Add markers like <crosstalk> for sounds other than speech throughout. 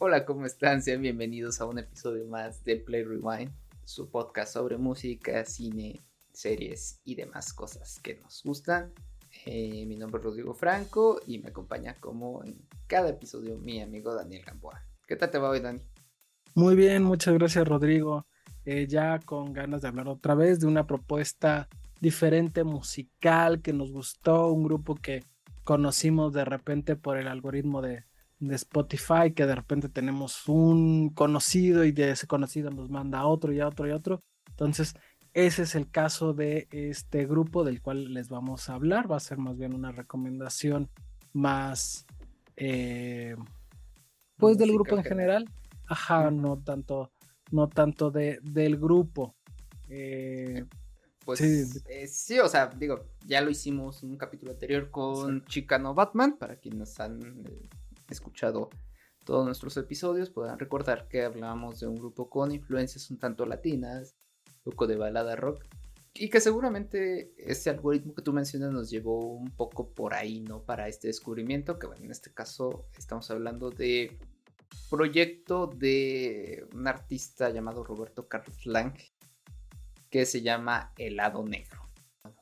Hola, ¿cómo están? Sean bienvenidos a un episodio más de Play Rewind, su podcast sobre música, cine, series y demás cosas que nos gustan. Eh, mi nombre es Rodrigo Franco y me acompaña como en cada episodio mi amigo Daniel Gamboa. ¿Qué tal te va hoy, Dani? Muy bien, muchas gracias, Rodrigo. Eh, ya con ganas de hablar otra vez de una propuesta diferente musical que nos gustó, un grupo que conocimos de repente por el algoritmo de, de Spotify, que de repente tenemos un conocido y de ese conocido nos manda a otro y a otro y a otro. Entonces, ese es el caso de este grupo del cual les vamos a hablar. Va a ser más bien una recomendación más, eh, pues del grupo en general. Ajá, no tanto, no tanto de, del grupo. Eh, pues sí. Eh, sí. o sea, digo, ya lo hicimos en un capítulo anterior con Chicano Batman, para quienes han escuchado todos nuestros episodios, podrán recordar que hablábamos de un grupo con influencias un tanto latinas, un poco de balada rock, y que seguramente ese algoritmo que tú mencionas nos llevó un poco por ahí, ¿no? Para este descubrimiento, que bueno, en este caso estamos hablando de proyecto de un artista llamado Roberto Carlos Lang, que se llama Helado Negro.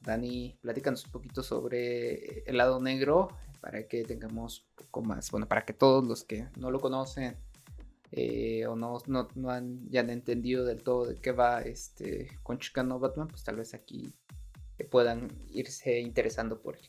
Dani, platícanos un poquito sobre Helado Negro, para que tengamos un poco más, bueno, para que todos los que no lo conocen eh, o no, no, han, ya han entendido del todo de qué va este con Chicano Batman, pues tal vez aquí puedan irse interesando por él.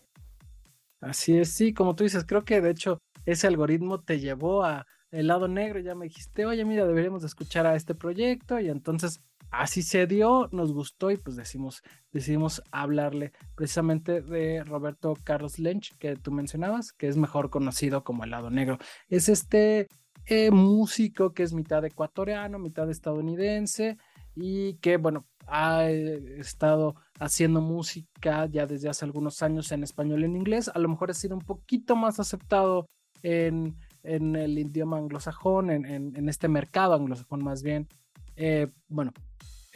Así es, sí, como tú dices, creo que de hecho ese algoritmo te llevó a el lado negro, ya me dijiste, oye, mira, deberíamos escuchar a este proyecto y entonces así se dio, nos gustó y pues decimos, decidimos hablarle precisamente de Roberto Carlos Lynch que tú mencionabas, que es mejor conocido como el lado negro. Es este eh, músico que es mitad ecuatoriano, mitad estadounidense y que bueno, ha eh, estado haciendo música ya desde hace algunos años en español y en inglés. A lo mejor ha sido un poquito más aceptado en, en el idioma anglosajón, en, en, este mercado anglosajón más bien. Eh, bueno,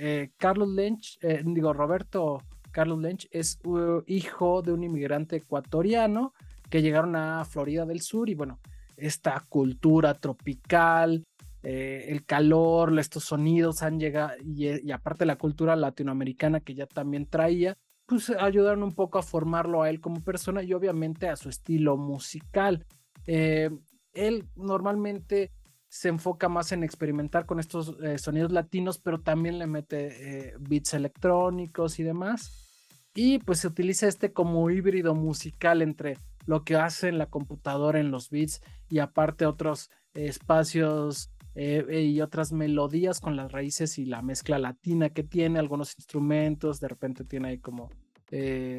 eh, Carlos Lynch, eh, digo, Roberto Carlos Lynch es hijo de un inmigrante ecuatoriano que llegaron a Florida del Sur y bueno, esta cultura tropical, eh, el calor, estos sonidos han llegado y, aparte la cultura latinoamericana que ya también traía, pues ayudaron un poco a formarlo a él como persona y obviamente a su estilo musical. él normalmente se enfoca más en experimentar con estos eh, sonidos latinos, pero también le mete eh, beats electrónicos y demás. Y pues se utiliza este como híbrido musical entre lo que hace en la computadora en los beats y aparte otros espacios eh, y otras melodías con las raíces y la mezcla latina que tiene, algunos instrumentos, de repente tiene ahí como,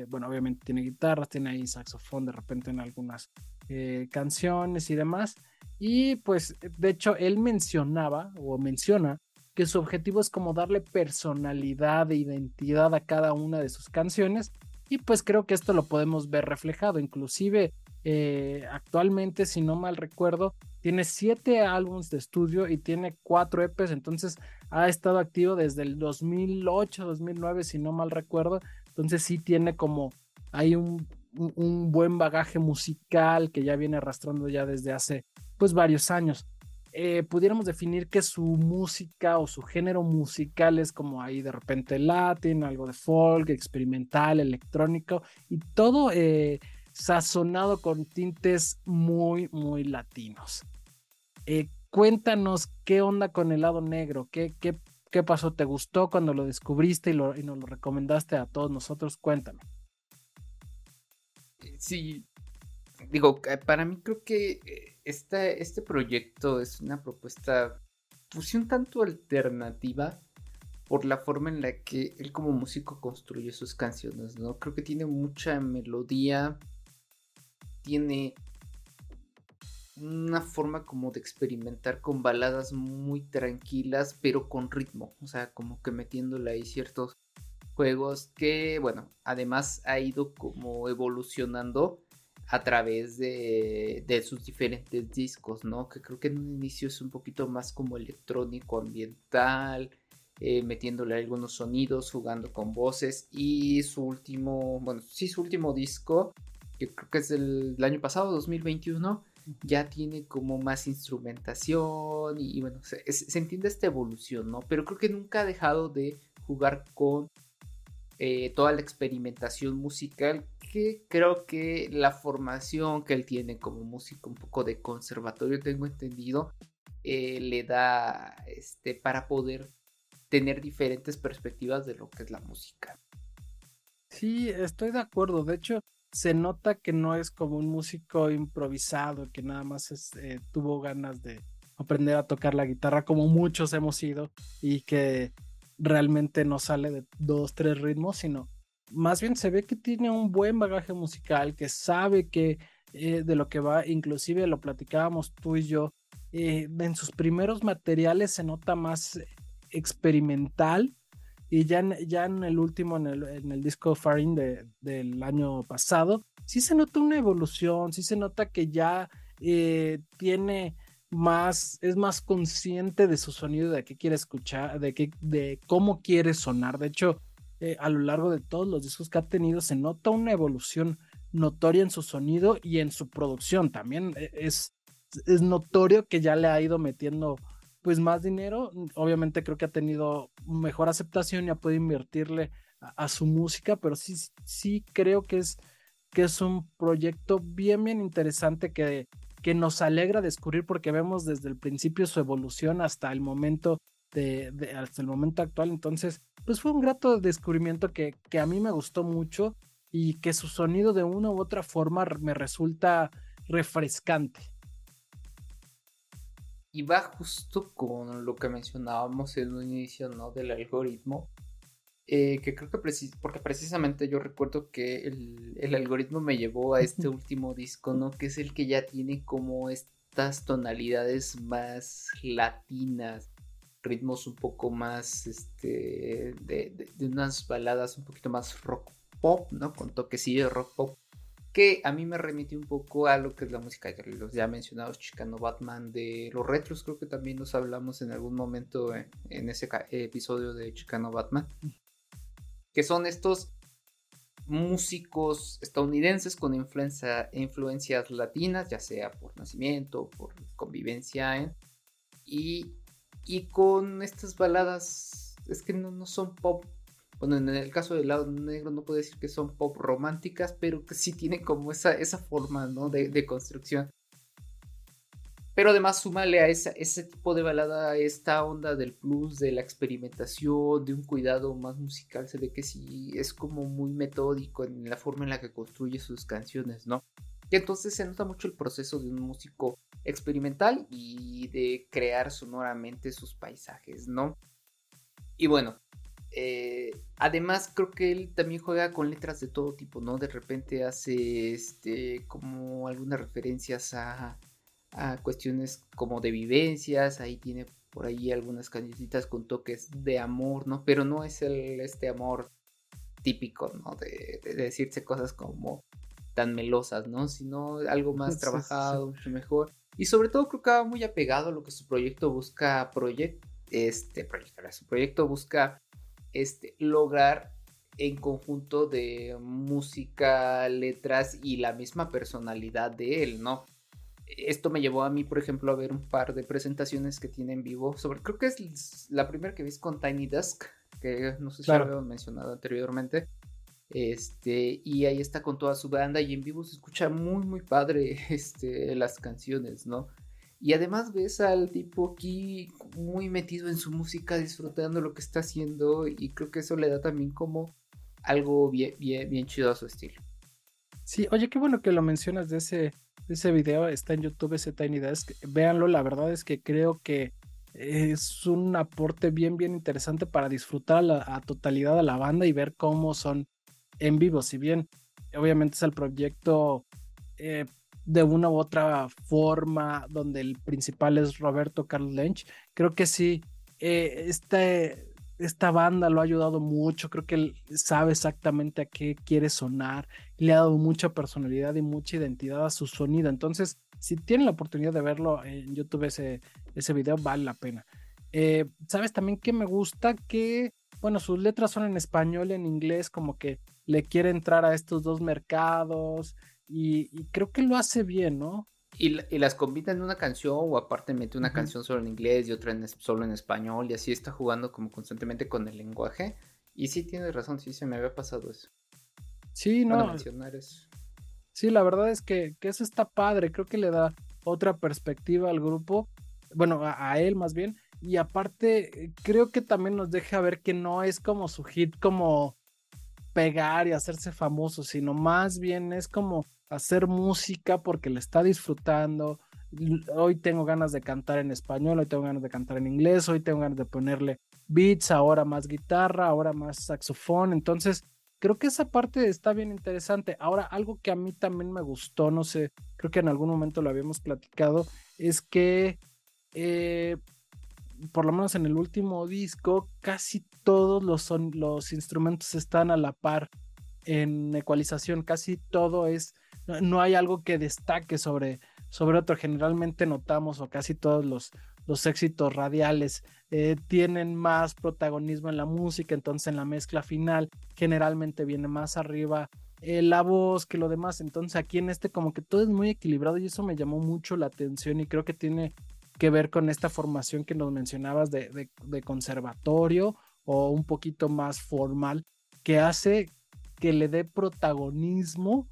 bueno, obviamente tiene guitarras, tiene ahí saxofón de repente en algunas canciones y demás. Y pues, de hecho, él mencionaba o menciona que su objetivo es como darle personalidad e identidad a cada una de sus canciones. Y pues creo que esto lo podemos ver reflejado. Inclusive eh, actualmente, si no mal recuerdo, tiene siete álbumes de estudio y tiene cuatro EPs. Entonces ha estado activo desde el 2008, 2009, si no mal recuerdo. Entonces sí tiene como hay un, un buen bagaje musical que ya viene arrastrando ya desde hace pues varios años. Eh, pudiéramos definir que su música o su género musical es como ahí de repente latin, algo de folk, experimental, electrónico y todo eh, sazonado con tintes muy, muy latinos. Eh, cuéntanos qué onda con el lado negro, qué, qué, qué pasó, te gustó cuando lo descubriste y, nos lo recomendaste a todos nosotros, cuéntame. Sí, digo, para mí creo que este proyecto es una propuesta, pues un tanto alternativa por la forma en la que él como músico construye sus canciones, ¿no? Creo que tiene mucha melodía, tiene una forma como de experimentar con baladas muy tranquilas, pero con ritmo, o sea, como que metiéndole ahí ciertos juegos que, bueno, además ha ido como evolucionando a través de, sus diferentes discos, ¿no? Que creo que en un inicio es un poquito más como electrónico ambiental, eh, metiéndole algunos sonidos, jugando con voces. Y su último, bueno, sí, su último disco, que creo que es del, año pasado, 2021, ya tiene como más instrumentación y, bueno, se, entiende esta evolución, ¿no? Pero creo que nunca ha dejado de jugar con eh, toda la experimentación musical que creo que la formación que él tiene como músico un poco de conservatorio, tengo entendido, eh, le da este, para poder tener diferentes perspectivas de lo que es la música. Sí, estoy de acuerdo. De hecho, se nota que no es como un músico improvisado, que nada más eh, tuvo ganas de aprender a tocar la guitarra como muchos hemos sido y que realmente no sale de dos, tres ritmos, sino más bien se ve que tiene un buen bagaje musical, que sabe que eh, de lo que va, inclusive lo platicábamos tú y yo, eh, en sus primeros materiales se nota más experimental y ya en, ya en el último, en el, en el disco Farin de, del año pasado, sí se nota una evolución, sí se nota que ya eh, tiene más, es más consciente de su sonido, de qué quiere escuchar, de, qué, de cómo quiere sonar. De hecho, eh, a lo largo de todos los discos que ha tenido, se nota una evolución notoria en su sonido y en su producción. También eh, es, es notorio que ya le ha ido metiendo pues más dinero. Obviamente creo que ha tenido mejor aceptación y ha podido invertirle a, su música, pero sí, sí creo que es, que es un proyecto bien, bien interesante que, que nos alegra descubrir porque vemos desde el principio su evolución hasta el momento de, hasta el momento actual. Entonces, pues fue un grato descubrimiento que, que a mí me gustó mucho y que su sonido de una u otra forma me resulta refrescante y va justo con lo que mencionábamos en un inicio, ¿no? Del algoritmo. Eh, que creo que porque precisamente yo recuerdo que el, algoritmo me llevó a este <laughs> último disco, ¿no? Que es el que ya tiene como estas tonalidades más latinas, ritmos un poco más, este, de, de unas baladas un poquito más rock pop, ¿no? Con toquecillo de rock pop que a mí me remite un poco a lo que es la música de los ya mencionados Chicano Batman de los retros, creo que también nos hablamos en algún momento en, ese episodio de Chicano Batman, que son estos músicos estadounidenses con influencia, influencias latinas, ya sea por nacimiento, por convivencia, y, y con estas baladas, es que no, no son pop bueno, en el caso del lado negro no puedo decir que son pop románticas, pero que sí tienen como esa, esa forma, ¿no? De, construcción. Pero además súmale a ese tipo de balada esta onda del plus, de la experimentación, de un cuidado más musical. Se ve que sí es como muy metódico en la forma en la que construye sus canciones, ¿no? Y entonces se nota mucho el proceso de un músico experimental y de crear sonoramente sus paisajes, ¿no? Y bueno, eh, además, creo que él también juega con letras de todo tipo, ¿no? De repente hace este como algunas referencias a, cuestiones como de vivencias. Ahí tiene por ahí algunas cancioncitas con toques de amor, ¿no? Pero no es el, este amor típico, ¿no? De, decirse cosas como tan melosas, ¿no? Sino algo más trabajado, mucho mejor. Y sobre todo creo que va muy apegado a lo que su proyecto busca este proyecto, su proyecto busca este, lograr en conjunto de música, letras y la misma personalidad de él, ¿no? Esto me llevó a mí, por ejemplo, a ver un par de presentaciones que tiene en vivo sobre, creo que es la primera que vi con Tiny Dusk, que no sé si lo había mencionado anteriormente. Este, y ahí está con toda su banda y en vivo se escucha muy, muy padre <laughs> este, las canciones, ¿no? Y además ves al tipo aquí muy metido en su música, disfrutando lo que está haciendo. Y creo que eso le da también como algo bien, bien, chido a su estilo. Sí, oye, qué bueno que lo mencionas de ese, de ese video. Está en YouTube ese Tiny Desk. Véanlo, la verdad es que creo que es un aporte bien, bien interesante para disfrutar a, totalidad a la banda y ver cómo son en vivo. Si bien, obviamente es el proyecto eh, de una u otra forma, donde el principal es Roberto Carlos Lynch. Creo que sí, eh, este, esta banda lo ha ayudado mucho, creo que él sabe exactamente a qué quiere sonar, le ha dado mucha personalidad y mucha identidad a su sonido. Entonces, si tienen la oportunidad de verlo en YouTube, ese, ese video vale la pena. Eh, ¿Sabes también que me gusta? Que, bueno, sus letras son en español y en inglés, como que le quiere entrar a estos dos mercados y, creo que lo hace bien, ¿no? Y, las combina en una canción o aparte mete una canción solo en inglés y otra en, solo en español y así está jugando como constantemente con el lenguaje. Y sí tienes razón, sí se me había pasado eso. Sí, no. Sí, la verdad es que, eso está padre, creo que le da otra perspectiva al grupo, bueno, a, él más bien, y aparte creo que también nos deja ver que no es como su hit como pegar y hacerse famoso, sino más bien es como hacer música porque le está disfrutando. Hoy tengo ganas de cantar en español, hoy tengo ganas de cantar en inglés, hoy tengo ganas de ponerle beats, ahora más guitarra, ahora más saxofón. Entonces, creo que esa parte está bien interesante. Ahora, algo que a mí también me gustó, no sé, creo que en algún momento lo habíamos platicado, es que eh, por lo menos en el último disco, casi todos los, son, los instrumentos están a la par en ecualización, casi todo es, no hay algo que destaque sobre, sobre otro. Generalmente notamos, o casi todos los, los éxitos radiales eh, tienen más protagonismo en la música, entonces en la mezcla final generalmente viene más arriba eh, la voz que lo demás. Entonces aquí en este como que todo es muy equilibrado y eso me llamó mucho la atención y creo que tiene que ver con esta formación que nos mencionabas de, conservatorio o un poquito más formal, que hace que le dé protagonismo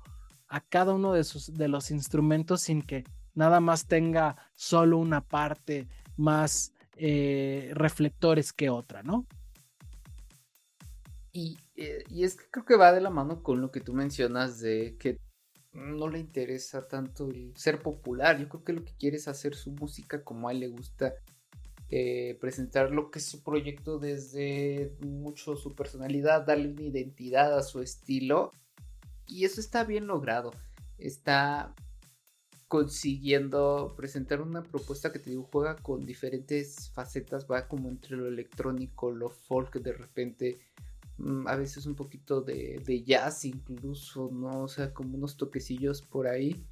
a cada uno de, sus, de los instrumentos sin que nada más tenga solo una parte más eh, reflectores que otra, ¿no? Y, eh, y, es que creo que va de la mano con lo que tú mencionas de que no le interesa tanto el ser popular. Yo creo que lo que quiere es hacer su música como a él le gusta. Eh, presentar lo que es su proyecto desde mucho su personalidad, darle una identidad a su estilo. Y eso está bien logrado. Está consiguiendo presentar una propuesta que te digo juega con diferentes facetas, va como entre lo electrónico, lo folk de repente Mm, a veces un poquito de, jazz incluso, ¿no? O sea, como unos toquecillos por ahí.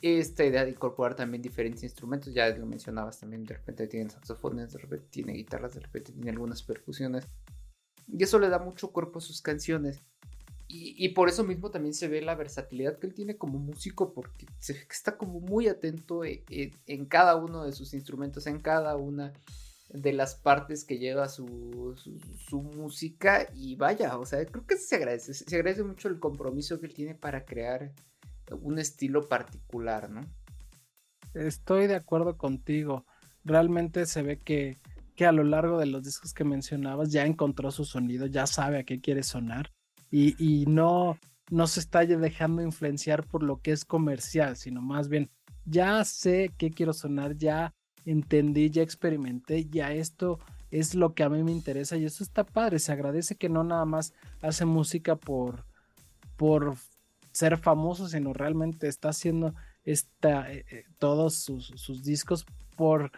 Esta idea de incorporar también diferentes instrumentos, ya lo mencionabas también, de repente tiene saxofones, de repente tiene guitarras, de repente tiene algunas percusiones. Y eso le da mucho cuerpo a sus canciones. Y, por eso mismo también se ve la versatilidad que él tiene como músico, porque está como muy atento en, en cada uno de sus instrumentos, en cada una de las partes que lleva su, su, música y vaya, o sea, creo que se agradece, se agradece mucho el compromiso que él tiene para crear un estilo particular, ¿no? Estoy de acuerdo contigo, realmente se ve que, que a lo largo de los discos que mencionabas ya encontró su sonido, ya sabe a qué quiere sonar y, no, no se está dejando influenciar por lo que es comercial, sino más bien ya sé qué quiero sonar, ya entendí, ya experimenté, ya esto es lo que a mí me interesa y eso está padre, se agradece que no nada más hace música por, por ser famoso, sino realmente está haciendo esta, eh, eh, todos sus, discos por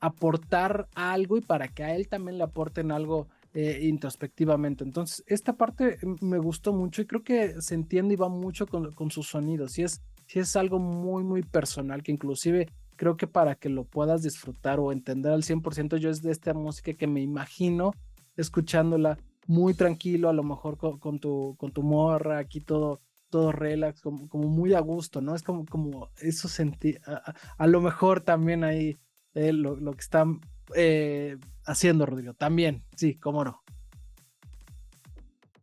aportar algo y para que a él también le aporten algo eh, introspectivamente. Entonces, esta parte me gustó mucho y creo que se entiende y va mucho con, con sus sonidos. Y es, si es algo muy, muy personal que inclusive creo que para que lo puedas disfrutar o entender al 100%, yo es de esta música que me imagino escuchándola muy tranquilo, a lo mejor con, tu, con tu morra, aquí todo, todo relax, como, muy a gusto, ¿no? Es como, como eso sentí, a, lo mejor también ahí eh, lo, que están eh, haciendo, Rodrigo, también, sí, cómo no.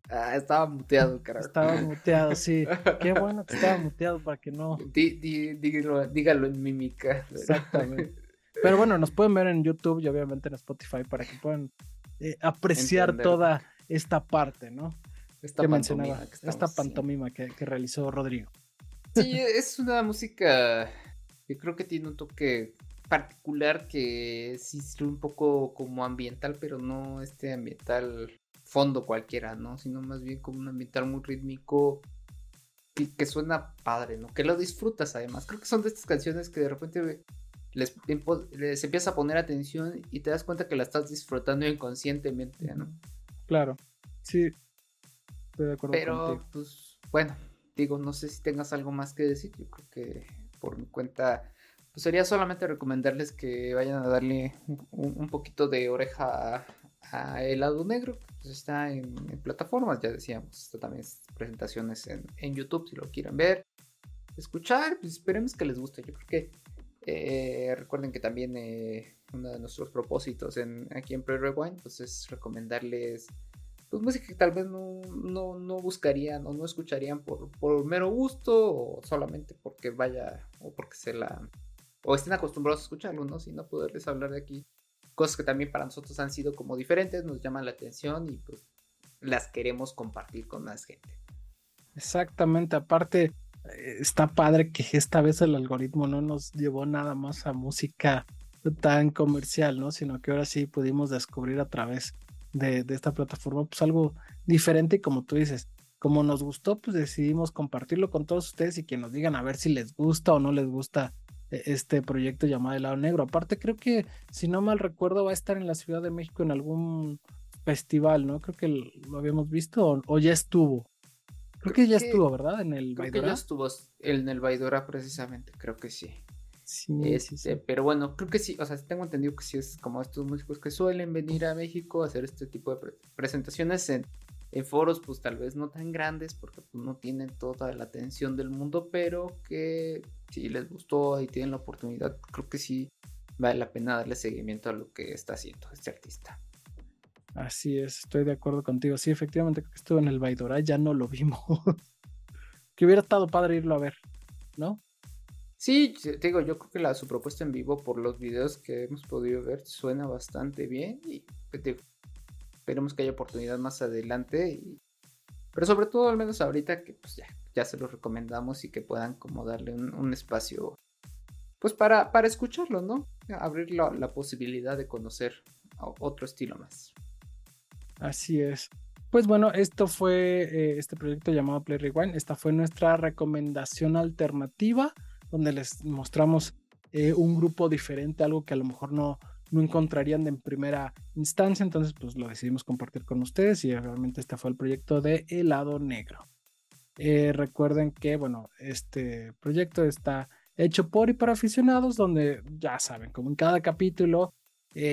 Ah, estaba muteado, carajo. Estaba <laughs> muteado, sí. Qué bueno que estaba muteado para que no. dígalo, en mímica. Exactamente. <laughs> Pero bueno, nos pueden ver en YouTube y obviamente en Spotify para que puedan eh, apreciar toda esta parte, ¿no? Esta que mencionaba, esta pantomima que, que, realizó Rodrigo. Sí, es una música que creo que tiene un toque particular que sí es un poco como ambiental, pero no este ambiental fondo cualquiera, ¿no? Sino más bien como un ambiental muy rítmico y que suena padre, ¿no? Que lo disfrutas además. Creo que son de estas canciones que de repente les, les empieza a poner atención y te das cuenta que la estás disfrutando inconscientemente, ¿no? Claro, sí. Estoy de acuerdo Pero, pues, bueno, digo, no sé si tengas algo más que decir. Yo creo que por mi cuenta, pues sería solamente recomendarles que vayan a darle un, poquito de oreja a, a El lado negro, pues está en, plataformas, ya decíamos, está también presentaciones en, YouTube si lo quieren ver. escuchar, pues esperemos que les guste. Yo creo que eh, recuerden que también eh, uno de nuestros propósitos aquí en Pre Rewind pues es recomendarles pues música que tal vez no, no, buscarían o no escucharían por, por mero gusto o solamente porque vaya o porque se la o estén acostumbrados a escucharlo, ¿no? Sino poderles hablar de aquí cosas que también para nosotros han sido como diferentes, nos llaman la atención y pues las queremos compartir con más gente. Exactamente, aparte eh, está padre que esta vez el algoritmo no nos llevó nada más a música tan comercial, ¿no? Sino que ahora sí pudimos descubrir a través de, esta plataforma pues algo diferente y como tú dices, como nos gustó, pues decidimos compartirlo con todos ustedes y que nos digan a ver si les gusta o no les gusta este proyecto llamado El Lado Negro. Aparte creo que, si no mal recuerdo, va a estar en la Ciudad de México en algún festival, ¿no? Creo que lo habíamos visto o ya estuvo. Creo, que ya estuvo, ¿verdad? En el creo que ya estuvo en el Baidora precisamente, creo que sí. Sí, sí, sí, Pero bueno, creo que sí, o sea, tengo entendido que sí es como estos músicos que suelen venir a México a hacer este tipo de presentaciones en, en, foros, pues tal vez no tan grandes, porque pues, no tienen toda la atención del mundo, pero que si les gustó y tienen la oportunidad, creo que sí vale la pena darle seguimiento a lo que está haciendo este artista. Así es, estoy de acuerdo contigo. Sí, efectivamente, que estuvo en el Baidora, ya no lo vimos. <laughs> que hubiera estado padre irlo a ver, ¿no? Sí, te digo, yo creo que la, su propuesta en vivo, por los videos que hemos podido ver, suena bastante bien. Y pues, esperemos que haya oportunidad más adelante. pero sobre todo, al menos ahorita, que pues ya, ya se los recomendamos y que puedan como darle un, espacio, pues para, para escucharlo, ¿no? Abrir la, posibilidad de conocer otro estilo más. Así es. Pues bueno, esto fue eh, este proyecto llamado Play Rewind. Esta fue nuestra recomendación alternativa, donde les mostramos eh, un grupo diferente, algo que a lo mejor no, no encontrarían en primera instancia. Entonces, pues lo decidimos compartir con ustedes y realmente este fue el proyecto de Helado Negro. Eh, recuerden que, bueno, este proyecto está hecho por y para aficionados, donde ya saben, como en cada capítulo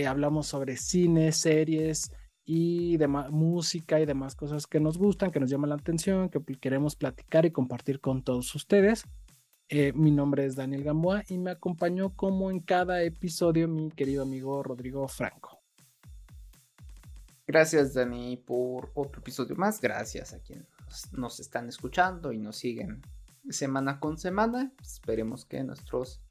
hablamos sobre cine, series, y demás música y demás cosas que nos gustan, que nos llaman la atención, que queremos platicar y compartir con todos ustedes. Eh, mi nombre es Daniel Gamboa y me acompañó como en cada episodio mi querido amigo Rodrigo Franco. Gracias Dani por otro episodio más. Gracias a quienes nos están escuchando y nos siguen semana con semana. Esperemos que nuestros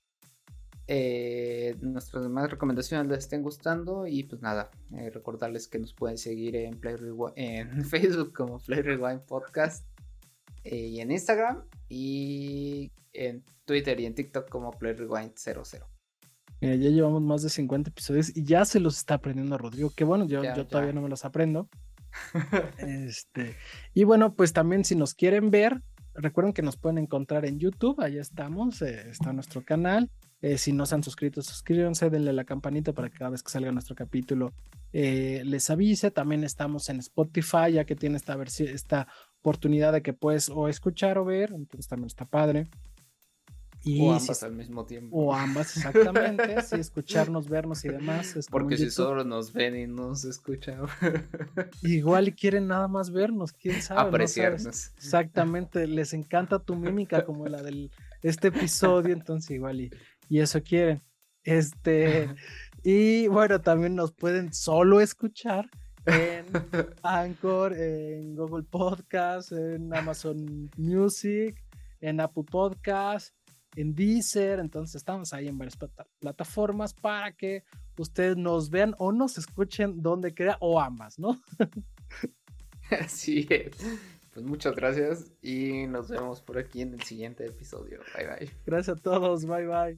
eh, nuestras demás recomendaciones les estén gustando y pues nada, eh, recordarles que nos pueden seguir en, Play en <laughs> Facebook como Play Rewind Podcast eh, y en Instagram y en Twitter y en TikTok como Play Rewind 00. ya llevamos más de 50 episodios y ya se los está aprendiendo Rodrigo, que bueno, yo, yo todavía no me los aprendo. <laughs> este, y bueno, pues también si nos quieren ver, recuerden que nos pueden encontrar en YouTube, ahí estamos, está nuestro canal. Eh, si no se han suscrito, suscríbanse, denle la campanita para que cada vez que salga nuestro capítulo eh, les avise. También estamos en Spotify, ya que tiene esta, esta oportunidad de que puedes o escuchar o ver, entonces también está padre. o ambas al mismo tiempo. O ambas, exactamente. <laughs> sí, escucharnos, vernos y demás. Porque si solo nos ven y nos escuchan. <laughs> Igual y quieren nada más vernos, quién sabe. Apreciarnos. exactamente, les encanta tu mímica como la de este episodio, entonces igual y y eso quieren. Este, <laughs> y bueno, también nos pueden solo escuchar en <laughs> Anchor, en Google Podcast, en Amazon Music, en Apple Podcast, en Deezer. Entonces estamos ahí en varias plataformas para que ustedes nos vean o nos escuchen donde quiera o ambas, ¿no? <laughs> Así es. Pues muchas gracias y nos vemos por aquí en el siguiente episodio. Bye bye. Gracias a todos. Bye bye.